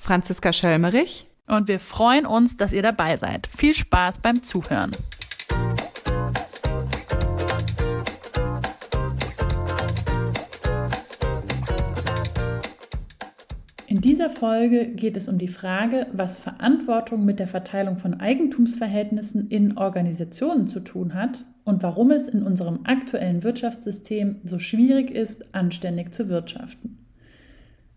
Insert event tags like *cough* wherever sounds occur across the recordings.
Franziska Schölmerich. Und wir freuen uns, dass ihr dabei seid. Viel Spaß beim Zuhören. In dieser Folge geht es um die Frage, was Verantwortung mit der Verteilung von Eigentumsverhältnissen in Organisationen zu tun hat und warum es in unserem aktuellen Wirtschaftssystem so schwierig ist, anständig zu wirtschaften.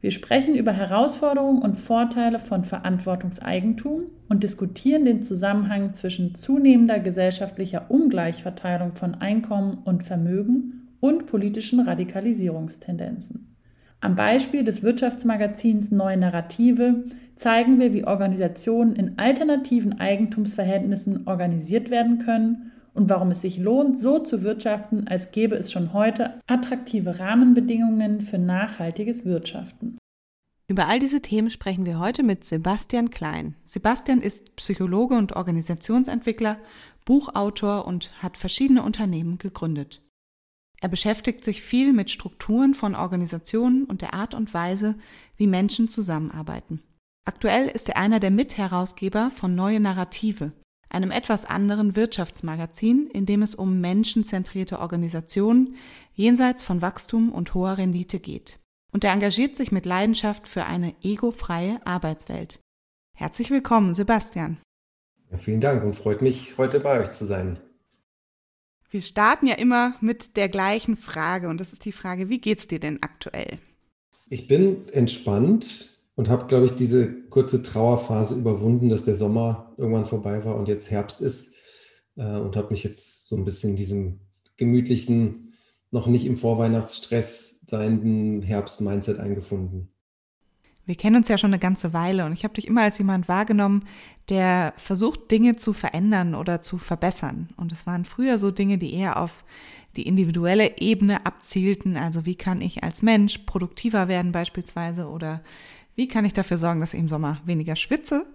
Wir sprechen über Herausforderungen und Vorteile von Verantwortungseigentum und diskutieren den Zusammenhang zwischen zunehmender gesellschaftlicher Ungleichverteilung von Einkommen und Vermögen und politischen Radikalisierungstendenzen. Am Beispiel des Wirtschaftsmagazins Neue Narrative zeigen wir, wie Organisationen in alternativen Eigentumsverhältnissen organisiert werden können und warum es sich lohnt, so zu wirtschaften, als gäbe es schon heute attraktive Rahmenbedingungen für nachhaltiges Wirtschaften. Über all diese Themen sprechen wir heute mit Sebastian Klein. Sebastian ist Psychologe und Organisationsentwickler, Buchautor und hat verschiedene Unternehmen gegründet. Er beschäftigt sich viel mit Strukturen von Organisationen und der Art und Weise, wie Menschen zusammenarbeiten. Aktuell ist er einer der Mitherausgeber von Neue Narrative, einem etwas anderen Wirtschaftsmagazin, in dem es um menschenzentrierte Organisationen jenseits von Wachstum und hoher Rendite geht. Und er engagiert sich mit Leidenschaft für eine egofreie Arbeitswelt. Herzlich willkommen, Sebastian. Ja, vielen Dank und freut mich, heute bei euch zu sein. Wir starten ja immer mit der gleichen Frage und das ist die Frage, wie geht's dir denn aktuell? Ich bin entspannt und habe, glaube ich, diese kurze Trauerphase überwunden, dass der Sommer irgendwann vorbei war und jetzt Herbst ist äh, und habe mich jetzt so ein bisschen in diesem gemütlichen, noch nicht im Vorweihnachtsstress seienden Herbst-Mindset eingefunden. Wir kennen uns ja schon eine ganze Weile und ich habe dich immer als jemand wahrgenommen, der versucht, Dinge zu verändern oder zu verbessern. Und es waren früher so Dinge, die eher auf die individuelle Ebene abzielten. Also wie kann ich als Mensch produktiver werden beispielsweise oder wie kann ich dafür sorgen, dass ich im Sommer weniger schwitze?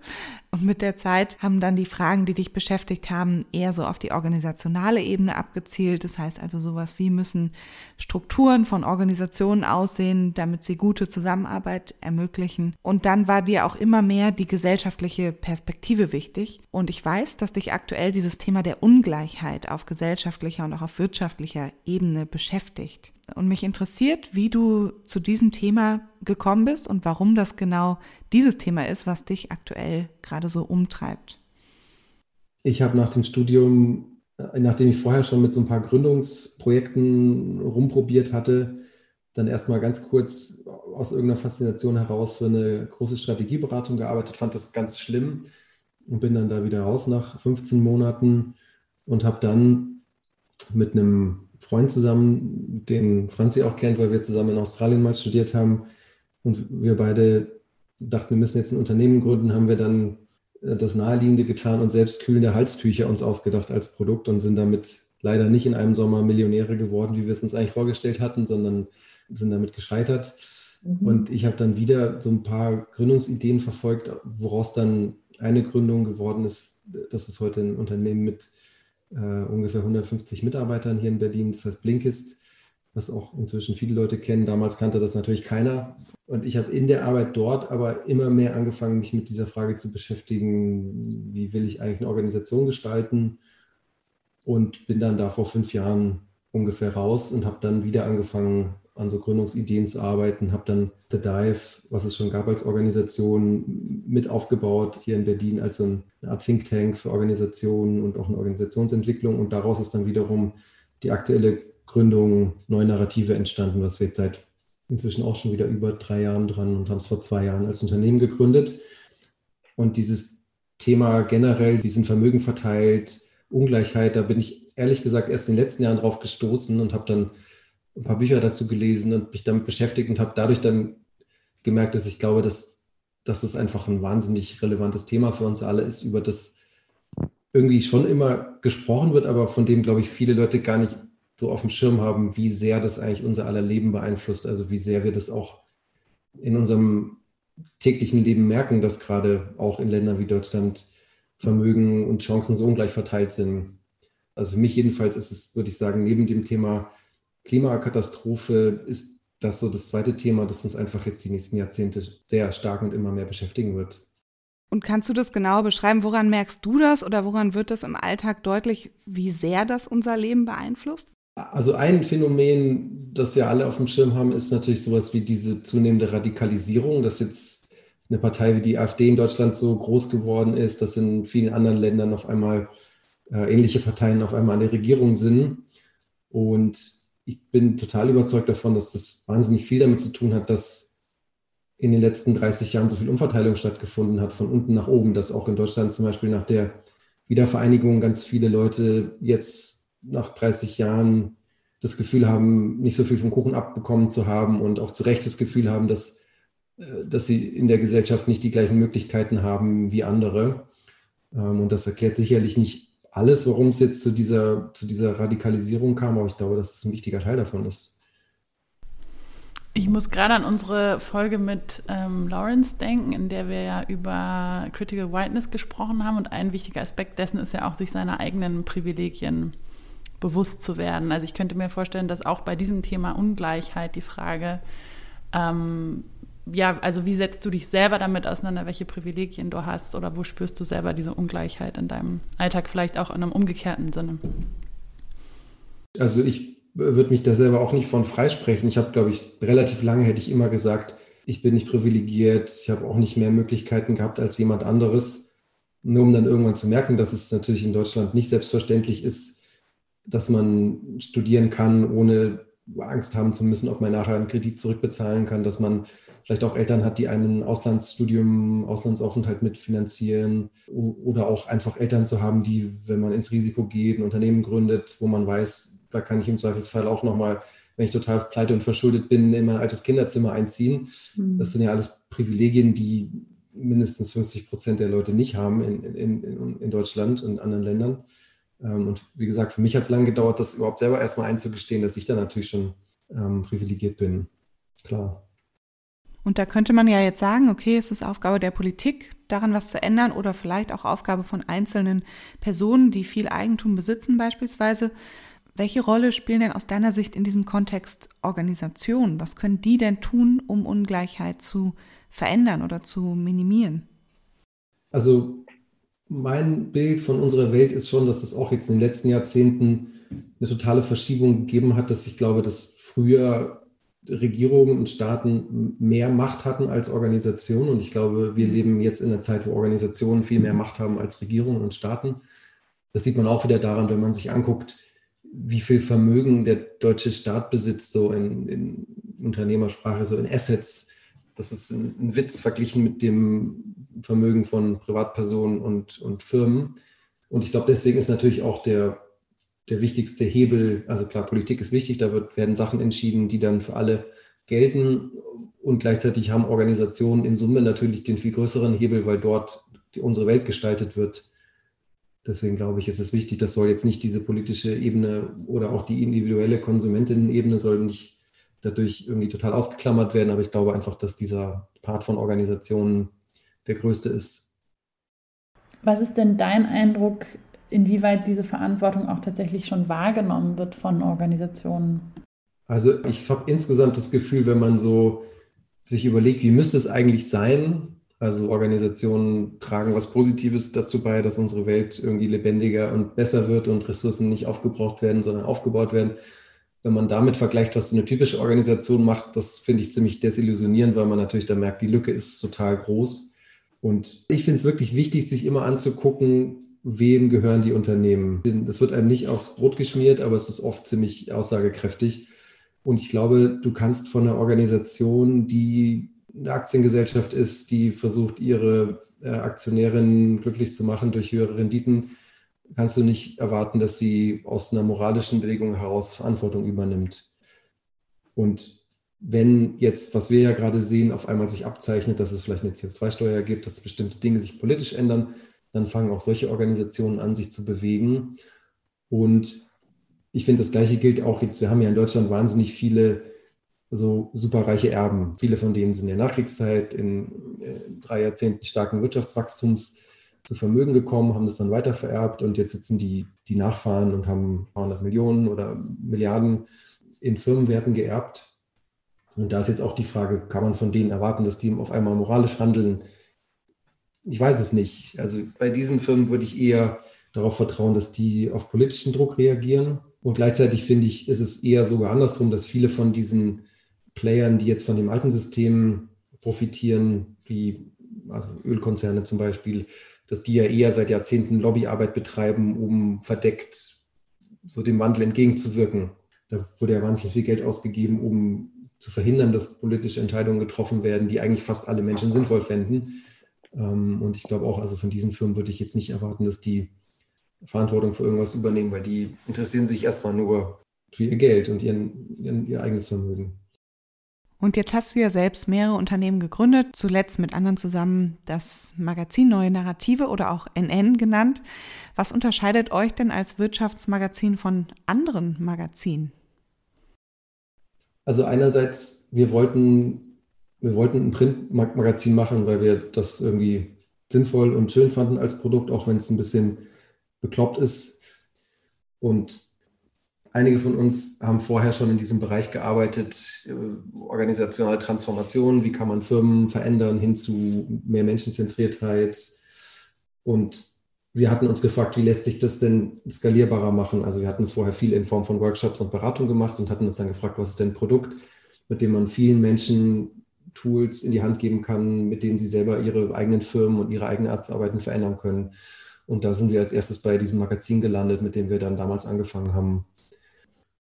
Und mit der Zeit haben dann die Fragen, die dich beschäftigt haben, eher so auf die organisationale Ebene abgezielt. Das heißt also sowas wie müssen Strukturen von Organisationen aussehen, damit sie gute Zusammenarbeit ermöglichen. Und dann war dir auch immer mehr die gesellschaftliche Perspektive wichtig. Und ich weiß, dass dich aktuell dieses Thema der Ungleichheit auf gesellschaftlicher und auch auf wirtschaftlicher Ebene beschäftigt. Und mich interessiert, wie du zu diesem Thema gekommen bist und warum das genau dieses Thema ist, was dich aktuell gerade so umtreibt. Ich habe nach dem Studium, äh, nachdem ich vorher schon mit so ein paar Gründungsprojekten rumprobiert hatte, dann erstmal ganz kurz aus irgendeiner Faszination heraus für eine große Strategieberatung gearbeitet, fand das ganz schlimm und bin dann da wieder raus nach 15 Monaten und habe dann mit einem Freund zusammen, den Franzi auch kennt, weil wir zusammen in Australien mal studiert haben. Und wir beide dachten, wir müssen jetzt ein Unternehmen gründen, haben wir dann das Naheliegende getan und selbst kühlende Halstücher uns ausgedacht als Produkt und sind damit leider nicht in einem Sommer Millionäre geworden, wie wir es uns eigentlich vorgestellt hatten, sondern sind damit gescheitert. Mhm. Und ich habe dann wieder so ein paar Gründungsideen verfolgt, woraus dann eine Gründung geworden ist. Das ist heute ein Unternehmen mit äh, ungefähr 150 Mitarbeitern hier in Berlin. Das heißt Blinkist, was auch inzwischen viele Leute kennen. Damals kannte das natürlich keiner. Und ich habe in der Arbeit dort aber immer mehr angefangen, mich mit dieser Frage zu beschäftigen, wie will ich eigentlich eine Organisation gestalten? Und bin dann da vor fünf Jahren ungefähr raus und habe dann wieder angefangen, an so Gründungsideen zu arbeiten, habe dann The Dive, was es schon gab als Organisation, mit aufgebaut hier in Berlin als eine Art Think Tank für Organisationen und auch eine Organisationsentwicklung. Und daraus ist dann wiederum die aktuelle Gründung Neue Narrative entstanden, was wir jetzt seit inzwischen auch schon wieder über drei Jahren dran und haben es vor zwei Jahren als Unternehmen gegründet. Und dieses Thema generell, wie sind Vermögen verteilt, Ungleichheit, da bin ich ehrlich gesagt erst in den letzten Jahren drauf gestoßen und habe dann ein paar Bücher dazu gelesen und mich damit beschäftigt und habe dadurch dann gemerkt, dass ich glaube, dass dass es einfach ein wahnsinnig relevantes Thema für uns alle ist, über das irgendwie schon immer gesprochen wird, aber von dem, glaube ich, viele Leute gar nicht so auf dem Schirm haben, wie sehr das eigentlich unser aller Leben beeinflusst, also wie sehr wir das auch in unserem täglichen Leben merken, dass gerade auch in Ländern wie Deutschland Vermögen und Chancen so ungleich verteilt sind. Also für mich jedenfalls ist es, würde ich sagen, neben dem Thema Klimakatastrophe ist das so das zweite Thema, das uns einfach jetzt die nächsten Jahrzehnte sehr stark und immer mehr beschäftigen wird. Und kannst du das genau beschreiben? Woran merkst du das oder woran wird das im Alltag deutlich, wie sehr das unser Leben beeinflusst? Also ein Phänomen, das wir alle auf dem Schirm haben, ist natürlich sowas wie diese zunehmende Radikalisierung, dass jetzt eine Partei wie die AfD in Deutschland so groß geworden ist, dass in vielen anderen Ländern auf einmal äh, ähnliche Parteien auf einmal an der Regierung sind. Und ich bin total überzeugt davon, dass das wahnsinnig viel damit zu tun hat, dass in den letzten 30 Jahren so viel Umverteilung stattgefunden hat, von unten nach oben, dass auch in Deutschland zum Beispiel nach der Wiedervereinigung ganz viele Leute jetzt nach 30 Jahren das Gefühl haben, nicht so viel vom Kuchen abbekommen zu haben und auch zu Recht das Gefühl haben, dass, äh, dass sie in der Gesellschaft nicht die gleichen Möglichkeiten haben wie andere. Ähm, und das erklärt sicherlich nicht alles, warum es jetzt zu dieser, zu dieser Radikalisierung kam, aber ich glaube, dass es ein wichtiger Teil davon ist. Ich muss gerade an unsere Folge mit ähm, Lawrence denken, in der wir ja über Critical Whiteness gesprochen haben. Und ein wichtiger Aspekt dessen ist ja auch, sich seiner eigenen Privilegien bewusst zu werden. Also ich könnte mir vorstellen, dass auch bei diesem Thema Ungleichheit die Frage, ähm, ja, also wie setzt du dich selber damit auseinander, welche Privilegien du hast oder wo spürst du selber diese Ungleichheit in deinem Alltag, vielleicht auch in einem umgekehrten Sinne? Also ich würde mich da selber auch nicht von freisprechen. Ich habe, glaube ich, relativ lange hätte ich immer gesagt, ich bin nicht privilegiert, ich habe auch nicht mehr Möglichkeiten gehabt als jemand anderes. Nur um dann irgendwann zu merken, dass es natürlich in Deutschland nicht selbstverständlich ist, dass man studieren kann, ohne Angst haben zu müssen, ob man nachher einen Kredit zurückbezahlen kann, dass man vielleicht auch Eltern hat, die einen Auslandsstudium, Auslandsaufenthalt mitfinanzieren oder auch einfach Eltern zu haben, die, wenn man ins Risiko geht, ein Unternehmen gründet, wo man weiß, da kann ich im Zweifelsfall auch nochmal, wenn ich total pleite und verschuldet bin, in mein altes Kinderzimmer einziehen. Mhm. Das sind ja alles Privilegien, die mindestens 50 Prozent der Leute nicht haben in, in, in, in Deutschland und anderen Ländern. Ähm, und wie gesagt, für mich hat es lange gedauert, das überhaupt selber erstmal einzugestehen, dass ich da natürlich schon ähm, privilegiert bin. Klar. Und da könnte man ja jetzt sagen, okay, es ist Aufgabe der Politik, daran was zu ändern oder vielleicht auch Aufgabe von einzelnen Personen, die viel Eigentum besitzen beispielsweise. Welche Rolle spielen denn aus deiner Sicht in diesem Kontext Organisationen? Was können die denn tun, um Ungleichheit zu verändern oder zu minimieren? Also mein Bild von unserer Welt ist schon, dass es auch jetzt in den letzten Jahrzehnten eine totale Verschiebung gegeben hat, dass ich glaube, dass früher Regierungen und Staaten mehr Macht hatten als Organisationen. Und ich glaube, wir leben jetzt in einer Zeit, wo Organisationen viel mehr Macht haben als Regierungen und Staaten. Das sieht man auch wieder daran, wenn man sich anguckt, wie viel Vermögen der deutsche Staat besitzt, so in, in Unternehmersprache, so in Assets. Das ist ein, Witz verglichen mit dem Vermögen von Privatpersonen und, und Firmen. Und ich glaube, deswegen ist natürlich auch der, der wichtigste Hebel, also klar, Politik ist wichtig, da wird, werden Sachen entschieden, die dann für alle gelten. Und gleichzeitig haben Organisationen in Summe natürlich den viel größeren Hebel, weil dort die, unsere Welt gestaltet wird. Deswegen glaube ich, ist es wichtig, das soll jetzt nicht diese politische Ebene oder auch die individuelle Konsumentinnen-Ebene soll nicht dadurch irgendwie total ausgeklammert werden. Aber ich glaube einfach, dass dieser Part von Organisationen der größte ist. Was ist denn dein Eindruck, inwieweit diese Verantwortung auch tatsächlich schon wahrgenommen wird von Organisationen? Also ich habe insgesamt das Gefühl, wenn man so sich überlegt, wie müsste es eigentlich sein, also Organisationen tragen was Positives dazu bei, dass unsere Welt irgendwie lebendiger und besser wird und Ressourcen nicht aufgebraucht werden, sondern aufgebaut werden. Wenn man damit vergleicht, was so eine typische Organisation macht, das finde ich ziemlich desillusionierend, weil man natürlich da merkt, die Lücke ist total groß. Und ich finde es wirklich wichtig, sich immer anzugucken, wem gehören die Unternehmen. Das wird einem nicht aufs Brot geschmiert, aber es ist oft ziemlich aussagekräftig. Und ich glaube, du kannst von einer Organisation, die eine Aktiengesellschaft ist, die versucht, ihre äh, Aktionärinnen glücklich zu machen durch höhere Renditen, kannst du nicht erwarten, dass sie aus einer moralischen Bewegung heraus Verantwortung übernimmt. Und wenn jetzt, was wir ja gerade sehen, auf einmal sich abzeichnet, dass es vielleicht eine CO2-Steuer gibt, dass bestimmte Dinge sich politisch ändern, dann fangen auch solche Organisationen an, sich zu bewegen. Und ich finde, das Gleiche gilt auch jetzt. Wir haben ja in Deutschland wahnsinnig viele so superreiche Erben. Viele von denen sind in der Nachkriegszeit in äh, drei Jahrzehnten starken Wirtschaftswachstums zu Vermögen gekommen, haben das dann weitervererbt und jetzt sitzen die, die Nachfahren und haben ein paar hundert Millionen oder Milliarden in Firmenwerten geerbt. Und da ist jetzt auch die Frage, kann man von denen erwarten, dass die auf einmal moralisch handeln? Ich weiß es nicht. Also bei diesen Firmen würde ich eher darauf vertrauen, dass die auf politischen Druck reagieren. Und gleichzeitig finde ich, ist es eher sogar andersrum, dass viele von diesen Playern, die jetzt von dem alten System profitieren, wie also Ölkonzerne zum Beispiel, dass die ja eher seit Jahrzehnten Lobbyarbeit betreiben, um verdeckt so dem Wandel entgegenzuwirken. Da wurde ja wahnsinnig viel Geld ausgegeben, um zu verhindern, dass politische Entscheidungen getroffen werden, die eigentlich fast alle Menschen sinnvoll fänden. Ähm, und ich glaube auch, also von diesen Firmen würde ich jetzt nicht erwarten, dass die Verantwortung für irgendwas übernehmen, weil die interessieren sich erstmal nur für ihr Geld und ihren, ihren, ihr eigenes Vermögen. Und jetzt hast du ja selbst mehrere Unternehmen gegründet, zuletzt mit anderen zusammen das Magazin Neue Narrative oder auch NN genannt. Was unterscheidet euch denn als Wirtschaftsmagazin von anderen Magazinen? Also einerseits, wir wollten, wir wollten ein Printmagazin machen, weil wir das irgendwie sinnvoll und schön fanden als Produkt, auch wenn es ein bisschen bekloppt ist. Und Einige von uns haben vorher schon in diesem Bereich gearbeitet, äh, organisationale Transformation, wie kann man Firmen verändern hin zu mehr Menschenzentriertheit. Und wir hatten uns gefragt, wie lässt sich das denn skalierbarer machen? Also wir hatten es vorher viel in Form von Workshops und Beratung gemacht und hatten uns dann gefragt, was ist denn ein Produkt, mit dem man vielen Menschen Tools in die Hand geben kann, mit denen sie selber ihre eigenen Firmen und ihre eigenen Arztarbeiten verändern können. Und da sind wir als erstes bei diesem Magazin gelandet, mit dem wir dann damals angefangen haben.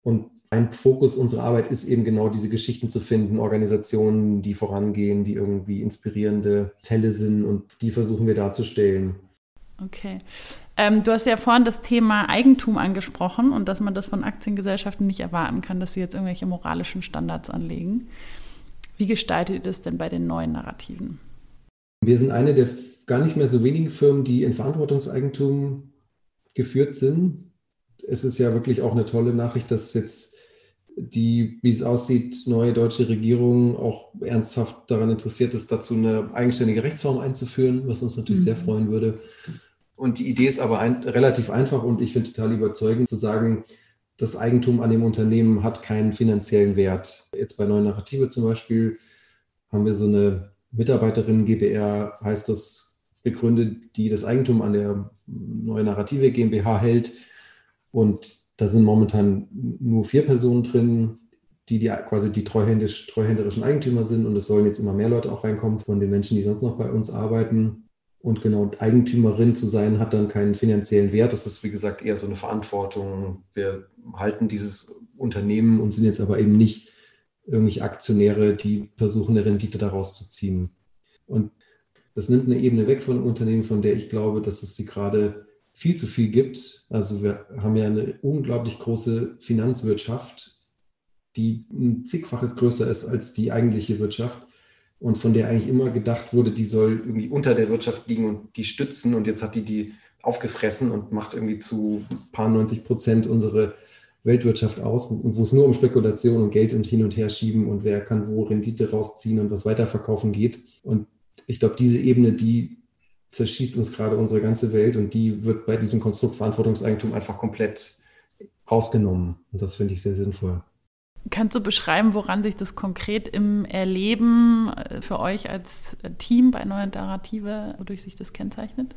Und ein Fokus unserer Arbeit ist eben genau diese Geschichten zu finden, Organisationen, die vorangehen, die irgendwie inspirierende Fälle sind und die versuchen wir darzustellen. Okay. Ähm, du hast ja vorhin das Thema Eigentum angesprochen und dass man das von Aktiengesellschaften nicht erwarten kann, dass sie jetzt irgendwelche moralischen Standards anlegen. Wie gestaltet ihr das denn bei den neuen Narrativen? Wir sind eine der gar nicht mehr so wenigen Firmen, die in Verantwortungseigentum geführt sind es ist ja wirklich auch eine tolle Nachricht, dass jetzt die, wie es aussieht, neue deutsche Regierung auch ernsthaft daran interessiert ist, dazu eine eigenständige Rechtsform einzuführen, was uns natürlich mhm. sehr freuen würde. Und die Idee ist aber ein, relativ einfach und ich finde total überzeugend zu sagen, das Eigentum an dem Unternehmen hat keinen finanziellen Wert. Jetzt bei Neue Narrative zum Beispiel haben wir so eine Mitarbeiterin GBR, heißt das, gegründet, die das Eigentum an der Neue Narrative GmbH hält und da sind momentan nur vier Personen drin, die, die quasi die treuhändisch, treuhänderischen Eigentümer sind. Und es sollen jetzt immer mehr Leute auch reinkommen von den Menschen, die sonst noch bei uns arbeiten. Und genau, Eigentümerin zu sein, hat dann keinen finanziellen Wert. Das ist, wie gesagt, eher so eine Verantwortung. Wir halten dieses Unternehmen und sind jetzt aber eben nicht irgendwelche Aktionäre, die versuchen, eine Rendite daraus zu ziehen. Und das nimmt eine Ebene weg von einem Unternehmen, von der ich glaube, dass es sie gerade viel zu viel gibt. Also wir haben ja eine unglaublich große Finanzwirtschaft, die ein zigfaches größer ist als die eigentliche Wirtschaft und von der eigentlich immer gedacht wurde, die soll irgendwie unter der Wirtschaft liegen und die stützen und jetzt hat die die aufgefressen und macht irgendwie zu paar 90 Prozent unsere Weltwirtschaft aus und wo es nur um Spekulation und Geld und hin und her schieben und wer kann wo Rendite rausziehen und was weiterverkaufen geht. Und ich glaube, diese Ebene, die zerschießt uns gerade unsere ganze Welt und die wird bei diesem Konstrukt Verantwortungseigentum einfach komplett rausgenommen. Und das finde ich sehr sinnvoll. Kannst du beschreiben, woran sich das konkret im Erleben äh, für euch als Team bei Neue Narrative, wodurch sich das kennzeichnet?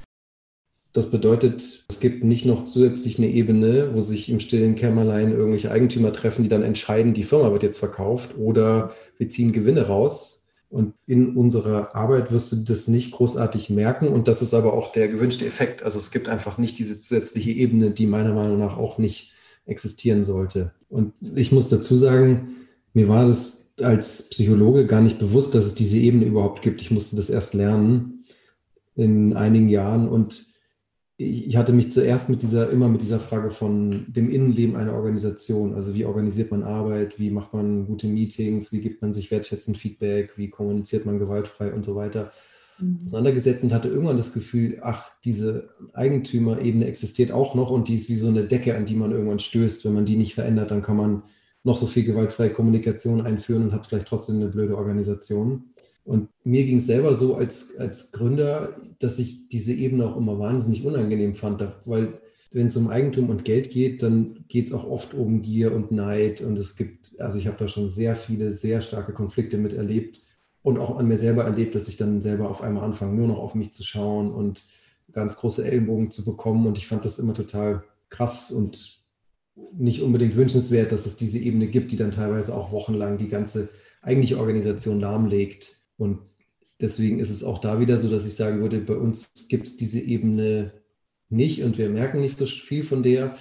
Das bedeutet, es gibt nicht noch zusätzlich eine Ebene, wo sich im stillen Kämmerlein irgendwelche Eigentümer treffen, die dann entscheiden, die Firma wird jetzt verkauft oder wir ziehen Gewinne raus, und in unserer Arbeit wirst du das nicht großartig merken. Und das ist aber auch der gewünschte Effekt. Also es gibt einfach nicht diese zusätzliche Ebene, die meiner Meinung nach auch nicht existieren sollte. Und ich muss dazu sagen, mir war das als Psychologe gar nicht bewusst, dass es diese Ebene überhaupt gibt. Ich musste das erst lernen in einigen Jahren. Und ich hatte mich zuerst mit dieser, immer mit dieser Frage von dem Innenleben einer Organisation. Also wie organisiert man Arbeit, wie macht man gute Meetings, wie gibt man sich wertschätzend Feedback, wie kommuniziert man gewaltfrei und so weiter mhm. auseinandergesetzt und hatte irgendwann das Gefühl, ach, diese Eigentümerebene existiert auch noch und die ist wie so eine Decke, an die man irgendwann stößt. Wenn man die nicht verändert, dann kann man noch so viel gewaltfreie Kommunikation einführen und hat vielleicht trotzdem eine blöde Organisation. Und mir ging es selber so als, als Gründer, dass ich diese Ebene auch immer wahnsinnig unangenehm fand, weil wenn es um Eigentum und Geld geht, dann geht es auch oft um Gier und Neid. Und es gibt, also ich habe da schon sehr viele, sehr starke Konflikte miterlebt und auch an mir selber erlebt, dass ich dann selber auf einmal anfange, nur noch auf mich zu schauen und ganz große Ellenbogen zu bekommen. Und ich fand das immer total krass und nicht unbedingt wünschenswert, dass es diese Ebene gibt, die dann teilweise auch wochenlang die ganze eigentliche Organisation lahmlegt. Und deswegen ist es auch da wieder so, dass ich sagen würde, bei uns gibt es diese Ebene nicht und wir merken nicht so viel von der.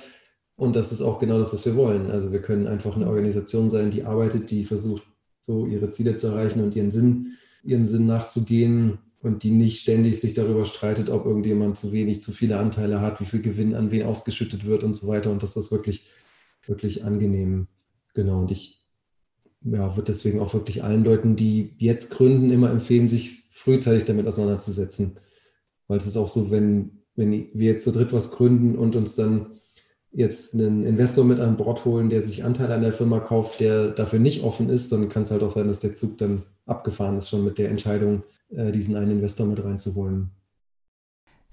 Und das ist auch genau das, was wir wollen. Also wir können einfach eine Organisation sein, die arbeitet, die versucht, so ihre Ziele zu erreichen und ihren Sinn, ihrem Sinn nachzugehen und die nicht ständig sich darüber streitet, ob irgendjemand zu wenig, zu viele Anteile hat, wie viel Gewinn an wen ausgeschüttet wird und so weiter. Und das ist wirklich, wirklich angenehm. Genau. Und ich ja, würde deswegen auch wirklich allen Leuten, die jetzt gründen, immer empfehlen, sich frühzeitig damit auseinanderzusetzen. Weil es ist auch so, wenn, wenn wir jetzt zu dritt was gründen und uns dann jetzt einen Investor mit an Bord holen, der sich Anteile an der Firma kauft, der dafür nicht offen ist, dann kann es halt auch sein, dass der Zug dann abgefahren ist, schon mit der Entscheidung, äh, diesen einen Investor mit reinzuholen.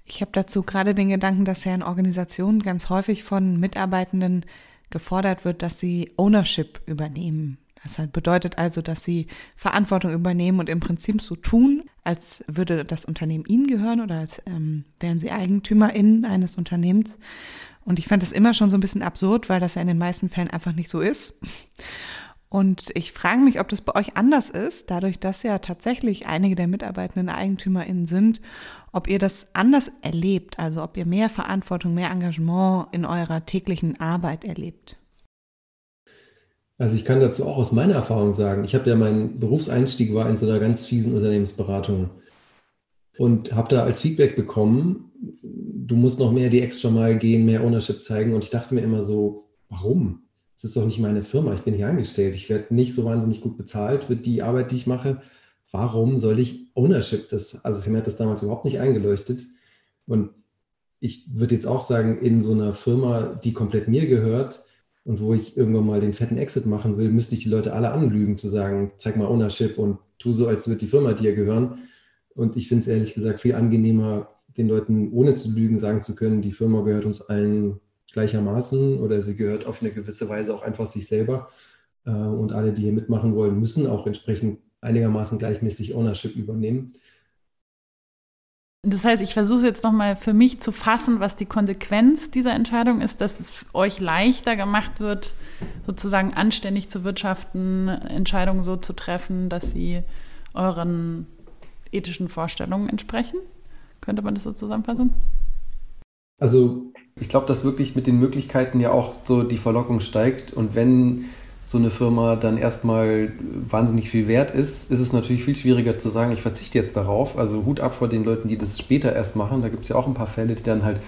Ich habe dazu gerade den Gedanken, dass ja in Organisationen ganz häufig von Mitarbeitenden gefordert wird, dass sie Ownership übernehmen das bedeutet also, dass sie Verantwortung übernehmen und im Prinzip so tun, als würde das Unternehmen ihnen gehören oder als ähm, wären sie EigentümerInnen eines Unternehmens. Und ich fand das immer schon so ein bisschen absurd, weil das ja in den meisten Fällen einfach nicht so ist. Und ich frage mich, ob das bei euch anders ist, dadurch, dass ja tatsächlich einige der Mitarbeitenden EigentümerInnen sind, ob ihr das anders erlebt, also ob ihr mehr Verantwortung, mehr Engagement in eurer täglichen Arbeit erlebt. Also ich kann dazu auch aus meiner Erfahrung sagen, ich habe ja mein Berufseinstieg war in so einer ganz fiesen Unternehmensberatung und habe da als Feedback bekommen, du musst noch mehr die extra mal gehen, mehr Ownership zeigen und ich dachte mir immer so, warum? Es ist doch nicht meine Firma, ich bin hier angestellt, ich werde nicht so wahnsinnig gut bezahlt für die Arbeit, die ich mache. Warum soll ich Ownership das? Also mir hat das damals überhaupt nicht eingeleuchtet und ich würde jetzt auch sagen, in so einer Firma, die komplett mir gehört, und wo ich irgendwann mal den fetten Exit machen will, müsste ich die Leute alle anlügen, zu sagen, zeig mal Ownership und tu so, als würde die Firma dir gehören. Und ich finde es ehrlich gesagt viel angenehmer, den Leuten ohne zu lügen sagen zu können, die Firma gehört uns allen gleichermaßen oder sie gehört auf eine gewisse Weise auch einfach sich selber. Äh, und alle, die hier mitmachen wollen, müssen auch entsprechend einigermaßen gleichmäßig Ownership übernehmen. Das heißt, ich versuche jetzt nochmal für mich zu fassen, was die Konsequenz dieser Entscheidung ist, dass es euch leichter gemacht wird, sozusagen anständig zu wirtschaften, Entscheidungen so zu treffen, dass sie euren ethischen Vorstellungen entsprechen. Könnte man das so zusammenfassen? Also ich glaube, dass wirklich mit den Möglichkeiten ja auch so die Verlockung steigt. Und wenn so eine Firma dann erstmal wahnsinnig viel wert ist, ist es natürlich viel schwieriger zu sagen, ich verzichte jetzt darauf. Also Hut ab vor den Leuten, die das später erst machen. Da gibt es ja auch ein paar Fälle, die dann halt,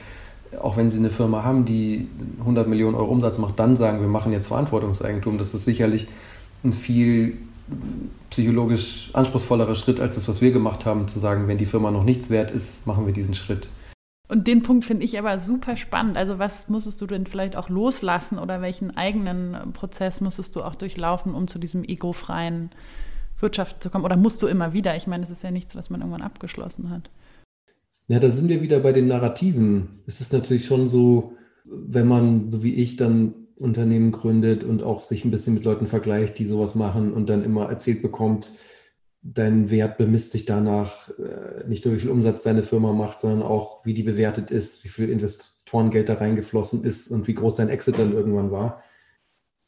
auch wenn sie eine Firma haben, die 100 Millionen Euro Umsatz macht, dann sagen, wir machen jetzt Verantwortungseigentum. Das ist sicherlich ein viel psychologisch anspruchsvollerer Schritt als das, was wir gemacht haben, zu sagen, wenn die Firma noch nichts wert ist, machen wir diesen Schritt. Und den Punkt finde ich aber super spannend. Also was musstest du denn vielleicht auch loslassen oder welchen eigenen Prozess musstest du auch durchlaufen, um zu diesem egofreien Wirtschaft zu kommen? Oder musst du immer wieder? Ich meine, es ist ja nichts, was man irgendwann abgeschlossen hat. Ja, da sind wir wieder bei den Narrativen. Es ist natürlich schon so, wenn man, so wie ich, dann Unternehmen gründet und auch sich ein bisschen mit Leuten vergleicht, die sowas machen und dann immer erzählt bekommt, dein Wert bemisst sich danach äh, nicht nur, wie viel Umsatz deine Firma macht, sondern auch, wie die bewertet ist, wie viel Investorengeld da reingeflossen ist und wie groß dein Exit dann irgendwann war.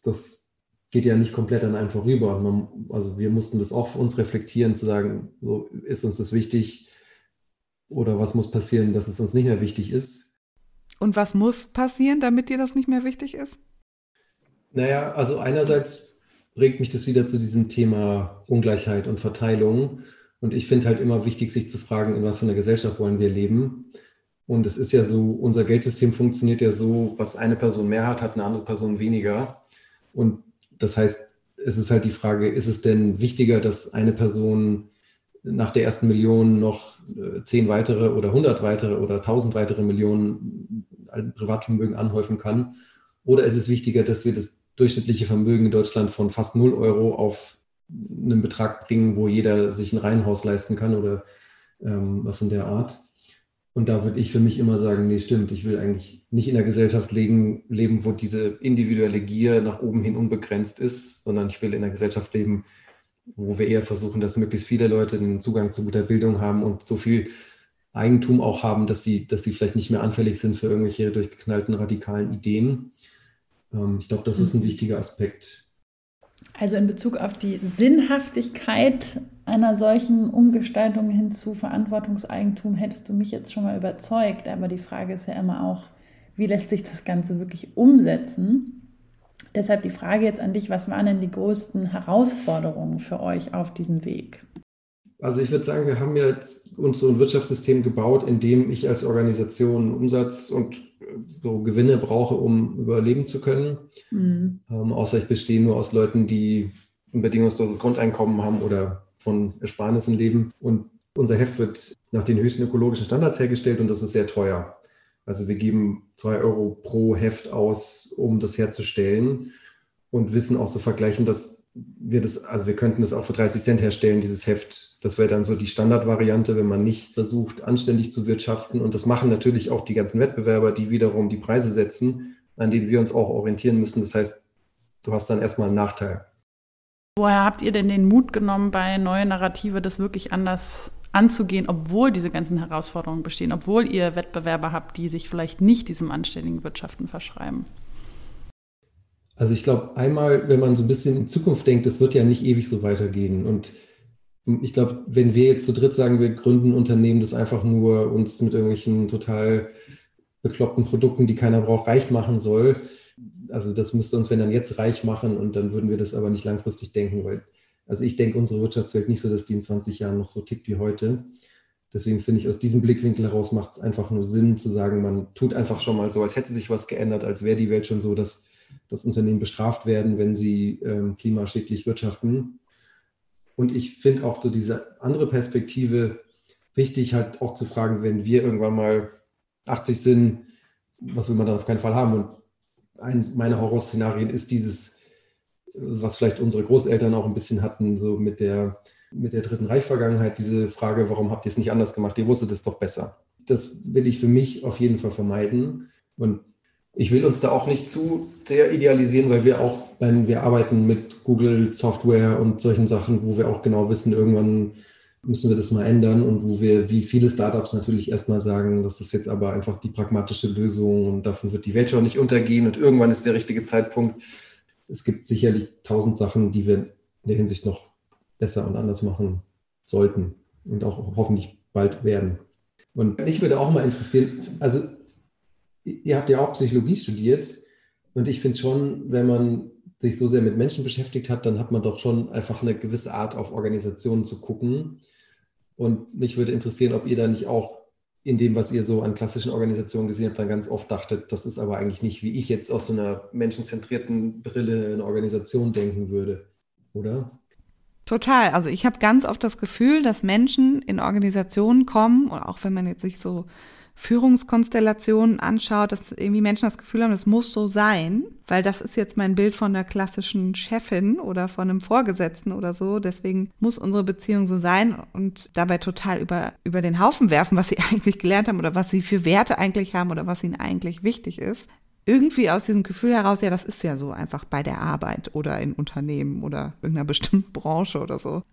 Das geht ja nicht komplett an einem vorüber. Man, also wir mussten das auch für uns reflektieren, zu sagen, so, ist uns das wichtig oder was muss passieren, dass es uns nicht mehr wichtig ist. Und was muss passieren, damit dir das nicht mehr wichtig ist? Naja, also einerseits bringt mich das wieder zu diesem Thema Ungleichheit und Verteilung. Und ich finde halt immer wichtig, sich zu fragen, in was für einer Gesellschaft wollen wir leben. Und es ist ja so, unser Geldsystem funktioniert ja so, was eine Person mehr hat, hat eine andere Person weniger. Und das heißt, es ist halt die Frage, ist es denn wichtiger, dass eine Person nach der ersten Million noch äh, zehn weitere oder hundert weitere oder tausend weitere Millionen Privatvermögen anhäufen kann? Oder ist es wichtiger, dass wir das durchschnittliche Vermögen in Deutschland von fast null Euro auf einen Betrag bringen, wo jeder sich ein Reihenhaus leisten kann oder ähm, was in der Art? Und da würde ich für mich immer sagen, nee, stimmt, ich will eigentlich nicht in einer Gesellschaft leben, leben, wo diese individuelle Gier nach oben hin unbegrenzt ist, sondern ich will in einer Gesellschaft leben, wo wir eher versuchen, dass möglichst viele Leute den Zugang zu guter Bildung haben und so viel Eigentum auch haben, dass sie, dass sie vielleicht nicht mehr anfällig sind für irgendwelche durchgeknallten radikalen Ideen. Ähm, ich glaube, das ist ein mhm. wichtiger Aspekt. Also in Bezug auf die Sinnhaftigkeit einer solchen Umgestaltung hin zu Verantwortungseigentum hättest du mich jetzt schon mal überzeugt. Aber die Frage ist ja immer auch, wie lässt sich das Ganze wirklich umsetzen? Deshalb die Frage jetzt an dich, was waren denn die größten Herausforderungen für euch auf diesem Weg? Also ich würde sagen, wir haben jetzt uns so ein Wirtschaftssystem gebaut, in dem ich als Organisation Umsatz und so Gewinne brauche, um überleben zu können. Mhm. Ähm, außer ich bestehe nur aus Leuten, die ein bedingungsloses Grundeinkommen haben oder von Ersparnissen leben. Und unser Heft wird nach den höchsten ökologischen Standards hergestellt und das ist sehr teuer. Also wir geben zwei Euro pro Heft aus, um das herzustellen und wissen auch so vergleichen, dass wir das, also wir könnten das auch für 30 Cent herstellen, dieses Heft. Das wäre dann so die Standardvariante, wenn man nicht versucht, anständig zu wirtschaften. Und das machen natürlich auch die ganzen Wettbewerber, die wiederum die Preise setzen, an denen wir uns auch orientieren müssen. Das heißt, du hast dann erstmal einen Nachteil. Woher habt ihr denn den Mut genommen, bei neue Narrative das wirklich anders anzugehen, obwohl diese ganzen Herausforderungen bestehen, obwohl ihr Wettbewerber habt, die sich vielleicht nicht diesem anständigen Wirtschaften verschreiben? Also ich glaube, einmal, wenn man so ein bisschen in Zukunft denkt, das wird ja nicht ewig so weitergehen. Und ich glaube, wenn wir jetzt zu dritt sagen, wir gründen ein Unternehmen, das einfach nur uns mit irgendwelchen total bekloppten Produkten, die keiner braucht, reich machen soll, also das müsste uns, wenn dann jetzt reich machen und dann würden wir das aber nicht langfristig denken, weil, also ich denke, unsere Wirtschaftswelt nicht so, dass die in 20 Jahren noch so tickt wie heute. Deswegen finde ich, aus diesem Blickwinkel heraus macht es einfach nur Sinn zu sagen, man tut einfach schon mal so, als hätte sich was geändert, als wäre die Welt schon so, dass dass Unternehmen bestraft werden, wenn sie ähm, klimaschädlich wirtschaften. Und ich finde auch so diese andere Perspektive wichtig, halt auch zu fragen, wenn wir irgendwann mal 80 sind, was will man dann auf keinen Fall haben? Und eines meiner Horrorszenarien ist dieses, was vielleicht unsere Großeltern auch ein bisschen hatten, so mit der, mit der dritten Reichvergangenheit, diese Frage, warum habt ihr es nicht anders gemacht? Ihr wusstet es doch besser. Das will ich für mich auf jeden Fall vermeiden. Und ich will uns da auch nicht zu sehr idealisieren, weil wir auch, wenn wir arbeiten mit Google Software und solchen Sachen, wo wir auch genau wissen, irgendwann müssen wir das mal ändern und wo wir, wie viele Startups natürlich erstmal sagen, das ist jetzt aber einfach die pragmatische Lösung und davon wird die Welt schon nicht untergehen und irgendwann ist der richtige Zeitpunkt. Es gibt sicherlich tausend Sachen, die wir in der Hinsicht noch besser und anders machen sollten und auch hoffentlich bald werden. Und mich würde auch mal interessieren, also ihr habt ja auch Psychologie studiert und ich finde schon, wenn man sich so sehr mit Menschen beschäftigt hat, dann hat man doch schon einfach eine gewisse Art auf Organisationen zu gucken. Und mich würde interessieren, ob ihr da nicht auch in dem, was ihr so an klassischen Organisationen gesehen habt, dann ganz oft dachtet, das ist aber eigentlich nicht, wie ich jetzt aus so einer menschenzentrierten Brille eine Organisation denken würde, oder? Total. Also ich habe ganz oft das Gefühl, dass Menschen in Organisationen kommen, und auch wenn man jetzt sich so Führungskonstellationen anschaut, dass irgendwie Menschen das Gefühl haben, das muss so sein, weil das ist jetzt mein Bild von einer klassischen Chefin oder von einem Vorgesetzten oder so. Deswegen muss unsere Beziehung so sein und dabei total über, über den Haufen werfen, was sie *laughs* eigentlich gelernt haben oder was sie für Werte eigentlich haben oder was ihnen eigentlich wichtig ist. Irgendwie aus diesem Gefühl heraus, ja, das ist ja so einfach bei der Arbeit oder in Unternehmen oder irgendeiner bestimmten Branche oder so.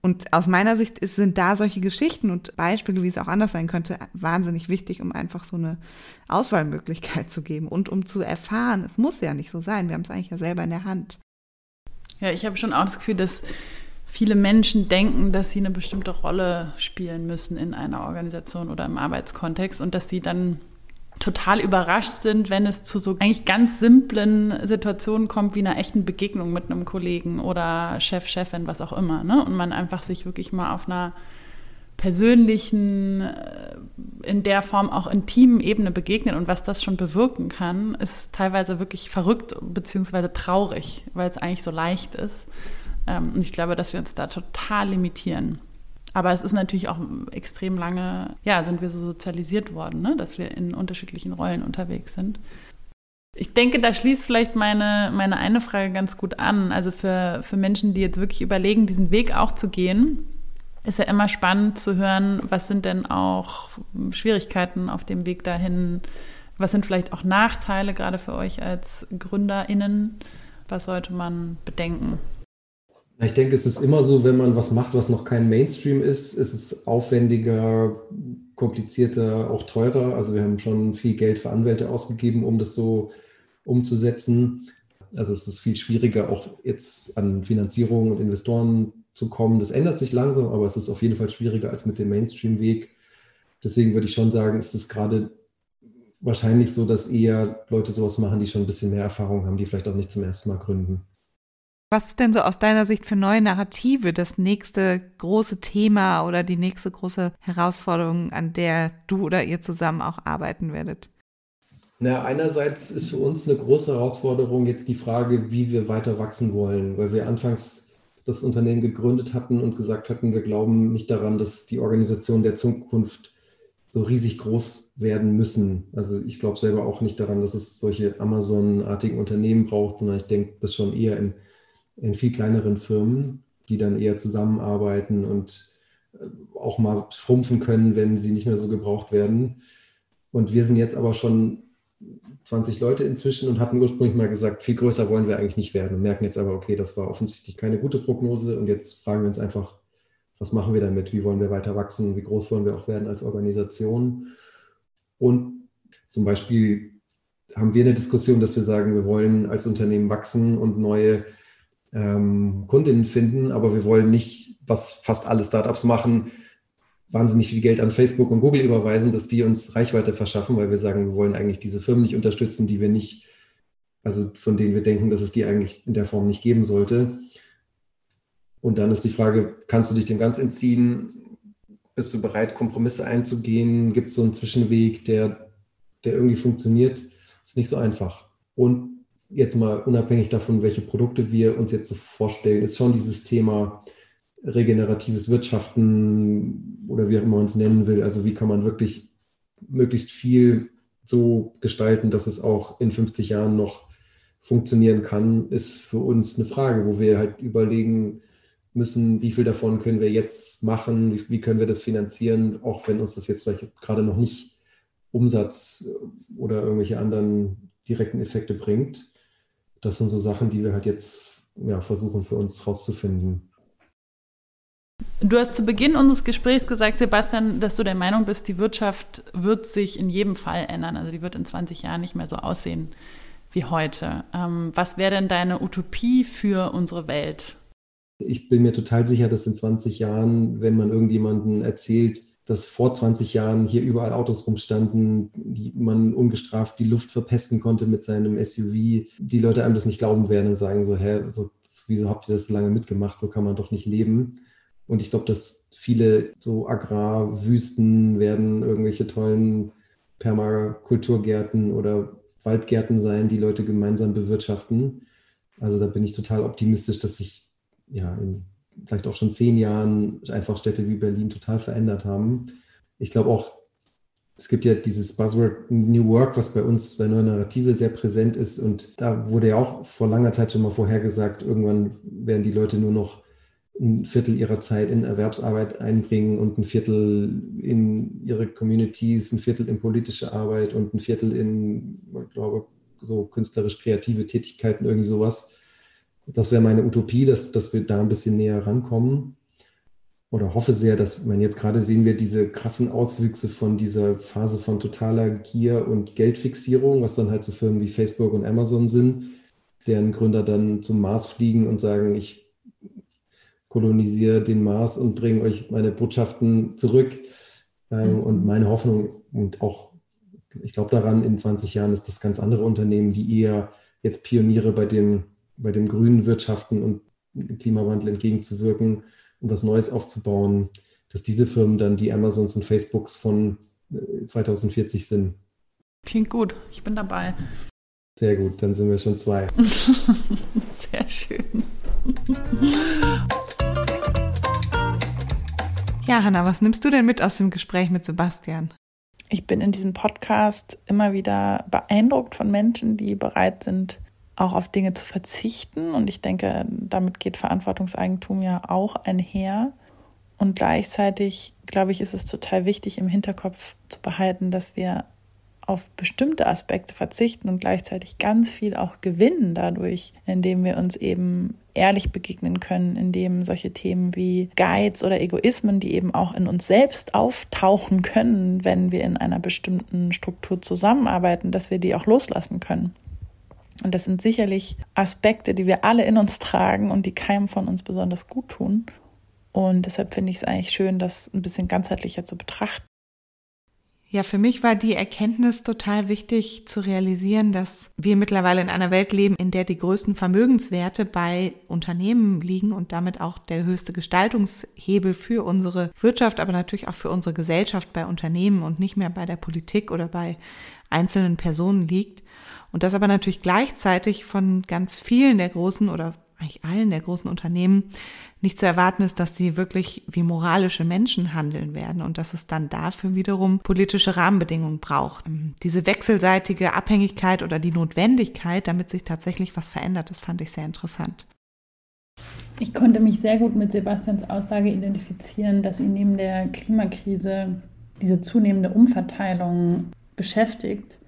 Und aus meiner Sicht sind da solche Geschichten und Beispiele, wie es auch anders sein könnte, wahnsinnig wichtig, um einfach so eine Auswahlmöglichkeit zu geben und um zu erfahren, es muss ja nicht so sein, wir haben es eigentlich ja selber in der Hand. Ja, ich habe schon auch das Gefühl, dass viele Menschen denken, dass sie eine bestimmte Rolle spielen müssen in einer Organisation oder im Arbeitskontext und dass sie dann total überrascht sind, wenn es zu so eigentlich ganz simplen Situationen kommt, wie einer echten Begegnung mit einem Kollegen oder Chef, Chefin, was auch immer. Ne? Und man einfach sich wirklich mal auf einer persönlichen, äh, in der Form auch intimen Ebene begegnet und was das schon bewirken kann, ist teilweise wirklich verrückt bzw. traurig, weil es eigentlich so leicht ist. Ähm, und ich glaube, dass wir uns da total limitieren. Aber es ist natürlich auch extrem lange, ja, sind wir so sozialisiert worden, ne? dass wir in unterschiedlichen Rollen unterwegs sind. Ich denke, da schließt vielleicht meine, meine eine Frage ganz gut an. Also für, für Menschen, die jetzt wirklich überlegen, diesen Weg auch zu gehen, ist ja immer spannend zu hören, was sind denn auch Schwierigkeiten auf dem Weg dahin? Was sind vielleicht auch Nachteile gerade für euch als GründerInnen? Was sollte man bedenken? Ich denke, es ist immer so, wenn man was macht, was noch kein Mainstream ist, ist es aufwendiger, komplizierter, auch teurer. Also wir haben schon viel Geld für Anwälte ausgegeben, um das so umzusetzen. Also es ist viel schwieriger, auch jetzt an Finanzierung und Investoren zu kommen. Das ändert sich langsam, aber es ist auf jeden Fall schwieriger als mit dem Mainstream-Weg. Deswegen würde ich schon sagen, ist es gerade wahrscheinlich so, dass eher Leute sowas machen, die schon ein bisschen mehr Erfahrung haben, die vielleicht auch nicht zum ersten Mal gründen. Was ist denn so aus deiner Sicht für neue Narrative das nächste große Thema oder die nächste große Herausforderung, an der du oder ihr zusammen auch arbeiten werdet? Na, einerseits ist für uns eine große Herausforderung jetzt die Frage, wie wir weiter wachsen wollen, weil wir anfangs das Unternehmen gegründet hatten und gesagt hatten, wir glauben nicht daran, dass die Organisationen der Zukunft so riesig groß werden müssen. Also ich glaube selber auch nicht daran, dass es solche Amazon-artigen Unternehmen braucht, sondern ich denke das schon eher in in viel kleineren Firmen, die dann eher zusammenarbeiten und äh, auch mal schrumpfen können, wenn sie nicht mehr so gebraucht werden. Und wir sind jetzt aber schon 20 Leute inzwischen und hatten ursprünglich mal gesagt, viel größer wollen wir eigentlich nicht werden und merken jetzt aber, okay, das war offensichtlich keine gute Prognose und jetzt fragen wir uns einfach, was machen wir damit? Wie wollen wir weiter wachsen? Wie groß wollen wir auch werden als Organisation? Und zum Beispiel haben wir eine Diskussion, dass wir sagen, wir wollen als Unternehmen wachsen und neue ähm, Kundinnen finden, aber wir wollen nicht, was fast alle Startups machen, wahnsinnig viel Geld an Facebook und Google überweisen, dass die uns Reichweite verschaffen, weil wir sagen, wir wollen eigentlich diese Firmen nicht unterstützen, die wir nicht, also von denen wir denken, dass es die eigentlich in der Form nicht geben sollte. Und dann ist die Frage, kannst du dich dem ganz entziehen? Bist du bereit, Kompromisse einzugehen? Gibt es so einen Zwischenweg, der, der irgendwie funktioniert? Ist nicht so einfach. Und jetzt mal unabhängig davon, welche Produkte wir uns jetzt so vorstellen, ist schon dieses Thema regeneratives Wirtschaften oder wie auch immer man es nennen will. Also wie kann man wirklich möglichst viel so gestalten, dass es auch in 50 Jahren noch funktionieren kann, ist für uns eine Frage, wo wir halt überlegen müssen, wie viel davon können wir jetzt machen, wie, wie können wir das finanzieren, auch wenn uns das jetzt vielleicht gerade noch nicht Umsatz oder irgendwelche anderen direkten Effekte bringt das sind so Sachen, die wir halt jetzt ja, versuchen für uns rauszufinden. Du hast zu Beginn unseres Gesprächs gesagt, Sebastian, dass du der Meinung bist, die Wirtschaft wird sich in jedem Fall ändern. Also die wird in 20 Jahren nicht mehr so aussehen wie heute. Ähm, was wäre denn deine Utopie für unsere Welt? Ich bin mir total sicher, dass in 20 Jahren, wenn man irgendjemanden erzählt, dass vor 20 Jahren hier überall Autos rumstanden, die man ungestraft die Luft verpesten konnte mit seinem SUV, die Leute einem das nicht glauben werden und sagen so, hä, so, wieso habt ihr das so lange mitgemacht? So kann man doch nicht leben. Und ich glaube, dass viele so Agrarwüsten werden irgendwelche tollen Permakulturgärten oder Waldgärten sein, die Leute gemeinsam bewirtschaften. Also da bin ich total optimistisch, dass sich ja in vielleicht auch schon zehn Jahren einfach Städte wie Berlin total verändert haben. Ich glaube auch, es gibt ja dieses Buzzword New Work, was bei uns bei Neue Narrative sehr präsent ist. Und da wurde ja auch vor langer Zeit schon mal vorhergesagt, irgendwann werden die Leute nur noch ein Viertel ihrer Zeit in Erwerbsarbeit einbringen und ein Viertel in ihre Communities, ein Viertel in politische Arbeit und ein Viertel in, ich glaube, so künstlerisch-kreative Tätigkeiten, irgendwie sowas das wäre meine Utopie, dass, dass wir da ein bisschen näher rankommen. Oder hoffe sehr, dass man jetzt gerade sehen wir diese krassen Auswüchse von dieser Phase von totaler Gier und Geldfixierung, was dann halt so Firmen wie Facebook und Amazon sind, deren Gründer dann zum Mars fliegen und sagen, ich kolonisiere den Mars und bringe euch meine Botschaften zurück. Ähm, mhm. Und meine Hoffnung und auch, ich glaube daran, in 20 Jahren ist das ganz andere Unternehmen, die eher jetzt Pioniere bei den bei dem grünen Wirtschaften und dem Klimawandel entgegenzuwirken und was Neues aufzubauen, dass diese Firmen dann die Amazons und Facebooks von 2040 äh, sind. Klingt gut, ich bin dabei. Sehr gut, dann sind wir schon zwei. *laughs* Sehr schön. Ja, Hanna, was nimmst du denn mit aus dem Gespräch mit Sebastian? Ich bin in diesem Podcast immer wieder beeindruckt von Menschen, die bereit sind, auch auf Dinge zu verzichten. Und ich denke, damit geht Verantwortungseigentum ja auch einher. Und gleichzeitig, glaube ich, ist es total wichtig, im Hinterkopf zu behalten, dass wir auf bestimmte Aspekte verzichten und gleichzeitig ganz viel auch gewinnen dadurch, indem wir uns eben ehrlich begegnen können, indem solche Themen wie Geiz oder Egoismen, die eben auch in uns selbst auftauchen können, wenn wir in einer bestimmten Struktur zusammenarbeiten, dass wir die auch loslassen können. Und das sind sicherlich Aspekte, die wir alle in uns tragen und die keinem von uns besonders gut tun. Und deshalb finde ich es eigentlich schön, das ein bisschen ganzheitlicher zu betrachten. Ja, für mich war die Erkenntnis total wichtig zu realisieren, dass wir mittlerweile in einer Welt leben, in der die größten Vermögenswerte bei Unternehmen liegen und damit auch der höchste Gestaltungshebel für unsere Wirtschaft, aber natürlich auch für unsere Gesellschaft bei Unternehmen und nicht mehr bei der Politik oder bei einzelnen Personen liegt. Und das aber natürlich gleichzeitig von ganz vielen der großen oder eigentlich allen der großen Unternehmen nicht zu erwarten ist, dass sie wirklich wie moralische Menschen handeln werden und dass es dann dafür wiederum politische Rahmenbedingungen braucht. Ähm, diese wechselseitige Abhängigkeit oder die Notwendigkeit, damit sich tatsächlich was verändert, das fand ich sehr interessant. Ich konnte mich sehr gut mit Sebastians Aussage identifizieren, dass ihn neben der Klimakrise diese zunehmende Umverteilung beschäftigt.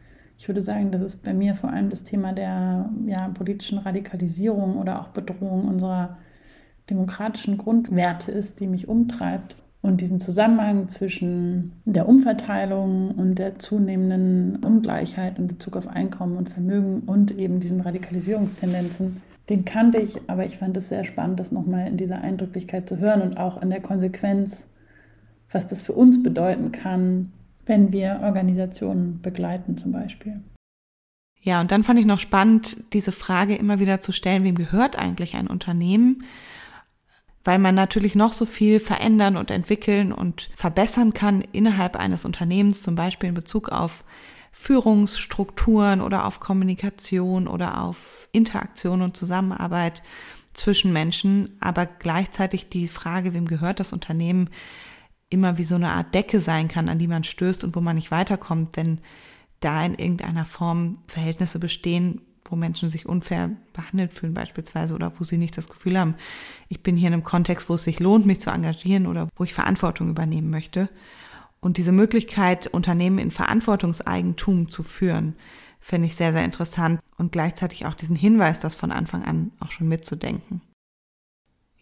Ich würde sagen, das ist bei mir vor allem das Thema der ja, politischen Radikalisierung oder auch Bedrohung unserer demokratischen Grundwerte ist, die mich umtreibt. Und diesen Zusammenhang zwischen der Umverteilung und der zunehmenden Ungleichheit in Bezug auf Einkommen und Vermögen und eben diesen Radikalisierungstendenzen, den kannte ich, aber ich fand es sehr spannend, das nochmal in dieser Eindrücklichkeit zu hören und auch in der Konsequenz, was das für uns bedeuten kann, wenn wir Organisationen begleiten zum Beispiel. Ja, und dann fand ich noch spannend, diese Frage immer wieder zu stellen, wem gehört eigentlich ein Unternehmen? weil man natürlich noch so viel verändern und entwickeln und verbessern kann innerhalb eines Unternehmens, zum Beispiel in Bezug auf Führungsstrukturen oder auf Kommunikation oder auf Interaktion und Zusammenarbeit zwischen Menschen, aber gleichzeitig die Frage, wem gehört das Unternehmen, immer wie so eine Art Decke sein kann, an die man stößt und wo man nicht weiterkommt, wenn da in irgendeiner Form Verhältnisse bestehen, wo Menschen sich unfair behandelt fühlen beispielsweise oder wo sie nicht das Gefühl haben, ich bin hier in einem Kontext, wo es sich lohnt, mich zu engagieren oder wo ich Verantwortung übernehmen möchte. Und diese Möglichkeit, Unternehmen in Verantwortungseigentum zu führen, finde ich sehr, sehr interessant und gleichzeitig auch diesen Hinweis, das von Anfang an auch schon mitzudenken.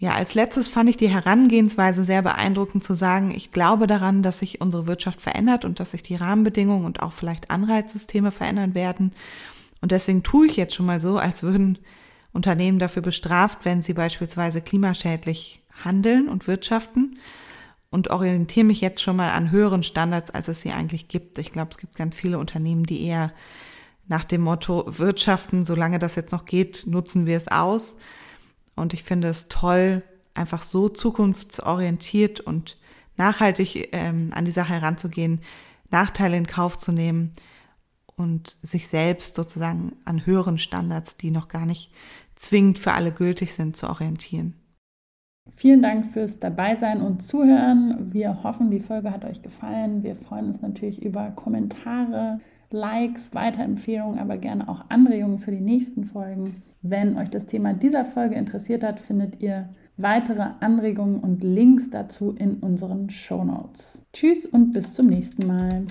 Ja, als letztes fand ich die Herangehensweise sehr beeindruckend zu sagen, ich glaube daran, dass sich unsere Wirtschaft verändert und dass sich die Rahmenbedingungen und auch vielleicht Anreizsysteme verändern werden und deswegen tue ich jetzt schon mal so, als würden Unternehmen dafür bestraft, wenn sie beispielsweise klimaschädlich handeln und wirtschaften und orientiere mich jetzt schon mal an höheren Standards, als es sie eigentlich gibt. Ich glaube, es gibt ganz viele Unternehmen, die eher nach dem Motto wirtschaften, solange das jetzt noch geht, nutzen wir es aus. Und ich finde es toll, einfach so zukunftsorientiert und nachhaltig ähm, an die Sache heranzugehen, Nachteile in Kauf zu nehmen und sich selbst sozusagen an höheren Standards, die noch gar nicht zwingend für alle gültig sind, zu orientieren. Vielen Dank fürs Dabeisein und Zuhören. Wir hoffen, die Folge hat euch gefallen. Wir freuen uns natürlich über Kommentare, Likes, Weiterempfehlungen, aber gerne auch Anregungen für die nächsten Folgen. Wenn euch das Thema dieser Folge interessiert hat, findet ihr weitere Anregungen und Links dazu in unseren Show Notes. Tschüss und bis zum nächsten Mal.